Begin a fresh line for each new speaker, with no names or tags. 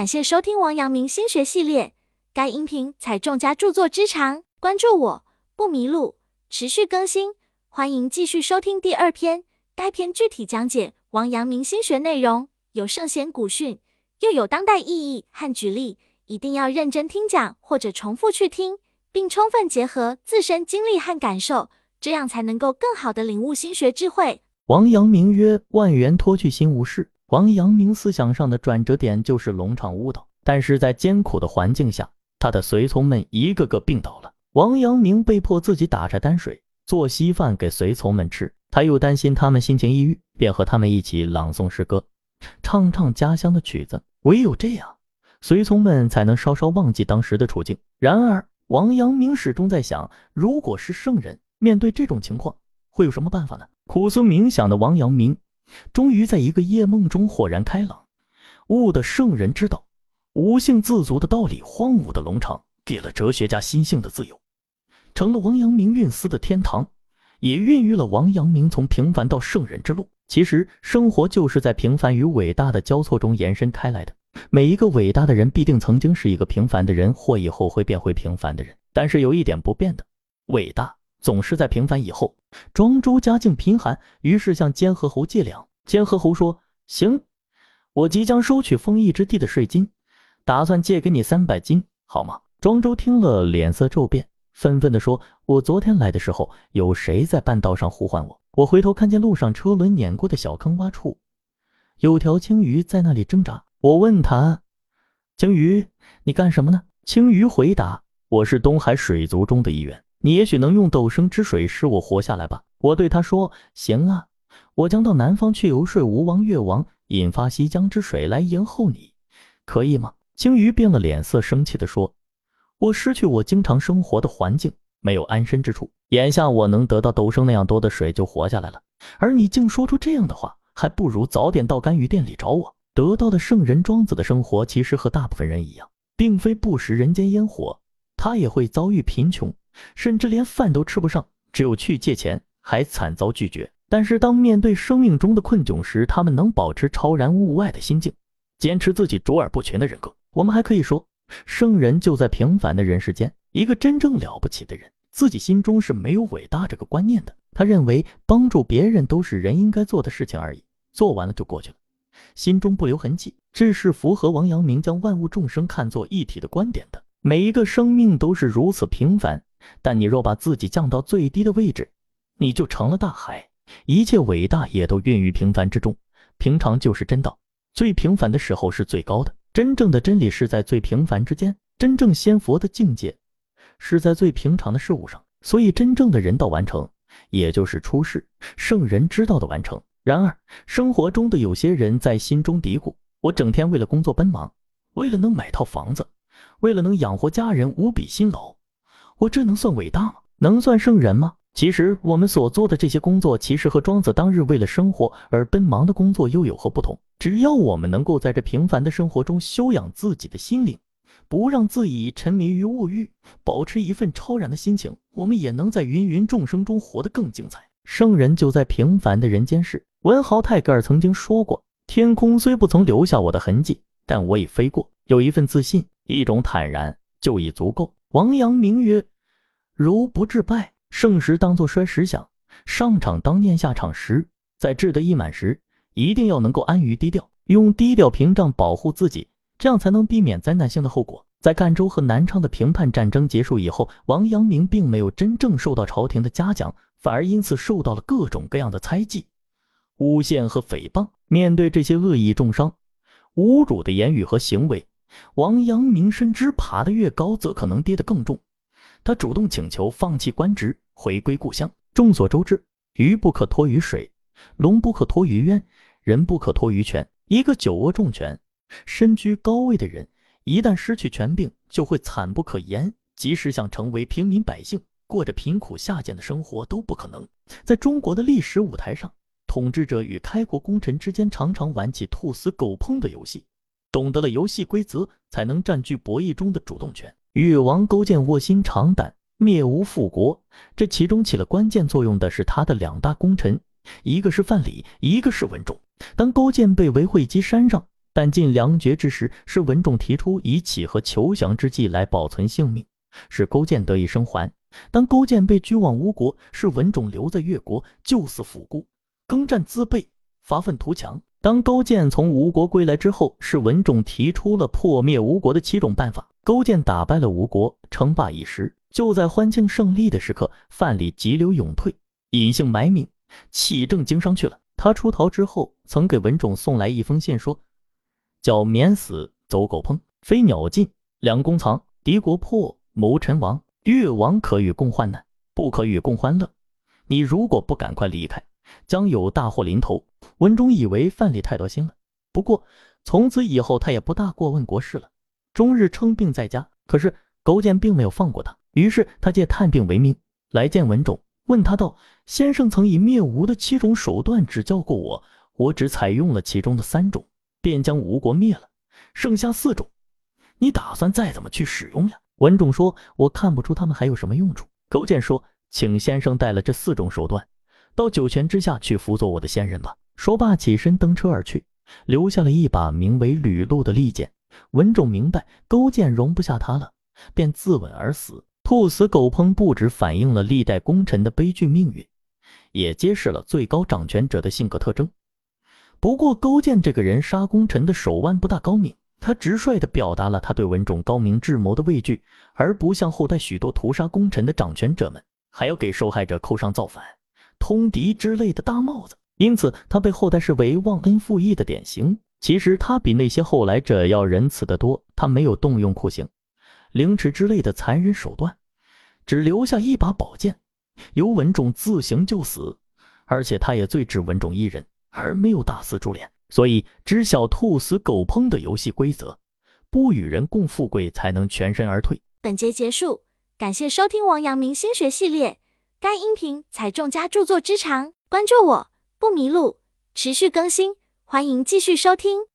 感谢收听王阳明心学系列，该音频采众家著作之长，关注我不迷路，持续更新，欢迎继续收听第二篇。该篇具体讲解王阳明心学内容，有圣贤古训，又有当代意义和举例，一定要认真听讲或者重复去听，并充分结合自身经历和感受，这样才能够更好的领悟心学智慧。
王阳明曰：“万缘脱去心无事。”王阳明思想上的转折点就是龙场悟道，但是在艰苦的环境下，他的随从们一个个病倒了。王阳明被迫自己打柴担水，做稀饭给随从们吃。他又担心他们心情抑郁，便和他们一起朗诵诗歌，唱唱家乡的曲子。唯有这样，随从们才能稍稍忘记当时的处境。然而，王阳明始终在想，如果是圣人面对这种情况，会有什么办法呢？苦思冥想的王阳明。终于在一个夜梦中豁然开朗，悟得圣人之道，无性自足的道理。荒芜的农场给了哲学家心性的自由，成了王阳明运思的天堂，也孕育了王阳明从平凡到圣人之路。其实，生活就是在平凡与伟大的交错中延伸开来的。每一个伟大的人必定曾经是一个平凡的人，或以后会变回平凡的人。但是有一点不变的，伟大。总是在平凡以后。庄周家境贫寒，于是向监河侯借粮。监河侯说：“行，我即将收取丰邑之地的税金，打算借给你三百斤，好吗？”庄周听了，脸色骤变，愤愤地说：“我昨天来的时候，有谁在半道上呼唤我？我回头看见路上车轮碾过的小坑洼处，有条青鱼在那里挣扎。我问他：‘青鱼，你干什么呢？’青鱼回答：‘我是东海水族中的一员。’”你也许能用斗生之水使我活下来吧？我对他说：“行啊，我将到南方去游说吴王、越王，引发西江之水来迎候你，可以吗？”青鱼变了脸色，生气地说：“我失去我经常生活的环境，没有安身之处。眼下我能得到斗生那样多的水，就活下来了。而你竟说出这样的话，还不如早点到甘雨殿里找我。得到的圣人庄子的生活，其实和大部分人一样，并非不食人间烟火，他也会遭遇贫穷。”甚至连饭都吃不上，只有去借钱，还惨遭拒绝。但是当面对生命中的困窘时，他们能保持超然物外的心境，坚持自己卓尔不群的人格。我们还可以说，圣人就在平凡的人世间。一个真正了不起的人，自己心中是没有伟大这个观念的。他认为帮助别人都是人应该做的事情而已，做完了就过去了，心中不留痕迹。这是符合王阳明将万物众生看作一体的观点的。每一个生命都是如此平凡。但你若把自己降到最低的位置，你就成了大海。一切伟大也都孕于平凡之中。平常就是真道，最平凡的时候是最高的。真正的真理是在最平凡之间。真正仙佛的境界是在最平常的事物上。所以，真正的人道完成，也就是出世圣人之道的完成。然而，生活中的有些人在心中嘀咕：我整天为了工作奔忙，为了能买套房子，为了能养活家人，无比辛劳。我这能算伟大吗？能算圣人吗？其实我们所做的这些工作，其实和庄子当日为了生活而奔忙的工作又有何不同？只要我们能够在这平凡的生活中修养自己的心灵，不让自己沉迷于物欲，保持一份超然的心情，我们也能在芸芸众生中活得更精彩。圣人就在平凡的人间世。文豪泰戈尔曾经说过：“天空虽不曾留下我的痕迹，但我已飞过。”有一份自信，一种坦然，就已足够。王阳明曰。如不致败，盛时当作衰时想，上场当念下场时，在志得意满时，一定要能够安于低调，用低调屏障保护自己，这样才能避免灾难性的后果。在赣州和南昌的平叛战争结束以后，王阳明并没有真正受到朝廷的嘉奖，反而因此受到了各种各样的猜忌、诬陷和诽谤。面对这些恶意重伤、侮辱的言语和行为，王阳明深知爬得越高，则可能跌得更重。他主动请求放弃官职，回归故乡。众所周知，鱼不可脱于水，龙不可脱于渊，人不可脱于权。一个久握重权、身居高位的人，一旦失去权柄，就会惨不可言。即使想成为平民百姓，过着贫苦下贱的生活，都不可能。在中国的历史舞台上，统治者与开国功臣之间常常玩起兔死狗烹的游戏。懂得了游戏规则，才能占据博弈中的主动权。越王勾践卧薪尝胆，灭吴复国，这其中起了关键作用的是他的两大功臣，一个是范蠡，一个是文种。当勾践被围会稽山上，但近粮绝之时，是文种提出以乞和求降之计来保存性命，使勾践得以生还。当勾践被拘往吴国，是文种留在越国救死扶孤，耕战自备，发愤图强。当勾践从吴国归来之后，是文种提出了破灭吴国的七种办法。勾践打败了吴国，称霸一时。就在欢庆胜利的时刻，范蠡急流勇退，隐姓埋名，弃政经商去了。他出逃之后，曾给文种送来一封信，说：“叫免死，走狗烹，飞鸟尽，两弓藏，敌国破，谋臣亡。越王可与共患难，不可与共欢乐。你如果不赶快离开，将有大祸临头。”文种以为范蠡太多心了，不过从此以后他也不大过问国事了，终日称病在家。可是勾践并没有放过他。于是他借探病为名来见文种，问他道：“先生曾以灭吴的七种手段指教过我，我只采用了其中的三种，便将吴国灭了，剩下四种，你打算再怎么去使用呀？”文种说：“我看不出他们还有什么用处。”勾践说：“请先生带了这四种手段，到九泉之下去辅佐我的先人吧。”说罢起身登车而去，留下了一把名为吕禄的利剑。文种明白勾践容不下他了，便自刎而死。兔死狗烹不止反映了历代功臣的悲剧命运，也揭示了最高掌权者的性格特征。不过，勾践这个人杀功臣的手腕不大高明，他直率地表达了他对文种高明智谋的畏惧，而不像后代许多屠杀功臣的掌权者们，还要给受害者扣上造反、通敌之类的大帽子。因此，他被后代视为忘恩负义的典型。其实，他比那些后来者要仁慈得多，他没有动用酷刑、凌迟之类的残忍手段。只留下一把宝剑，由文种自行就死，而且他也最只文种一人，而没有大肆株连，所以知晓兔死狗烹的游戏规则，不与人共富贵，才能全身而退。
本节结束，感谢收听王阳明心学系列，该音频采众家著作之长，关注我不迷路，持续更新，欢迎继续收听。